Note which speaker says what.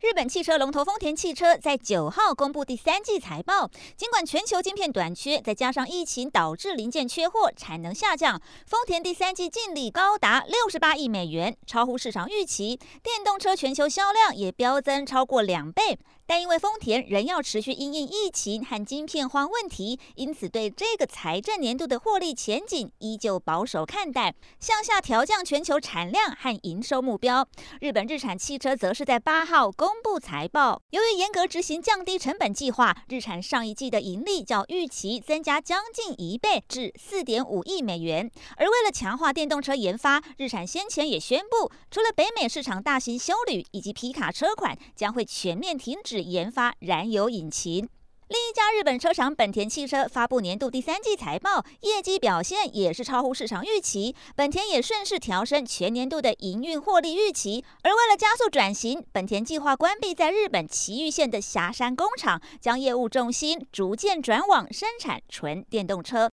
Speaker 1: 日本汽车龙头丰田汽车在九号公布第三季财报，尽管全球晶片短缺，再加上疫情导致零件缺货、产能下降，丰田第三季净利高达六十八亿美元，超乎市场预期。电动车全球销量也飙增超过两倍。但因为丰田仍要持续因应疫情和晶片荒问题，因此对这个财政年度的获利前景依旧保守看待，向下调降全球产量和营收目标。日本日产汽车则是在八号公公布财报，由于严格执行降低成本计划，日产上一季的盈利较预期增加将近一倍至四点五亿美元。而为了强化电动车研发，日产先前也宣布，除了北美市场大型休旅以及皮卡车款将会全面停止。研发燃油引擎。另一家日本车厂本田汽车发布年度第三季财报，业绩表现也是超乎市场预期。本田也顺势调升全年度的营运获利预期。而为了加速转型，本田计划关闭在日本埼玉县的霞山工厂，将业务重心逐渐转往生产纯电动车。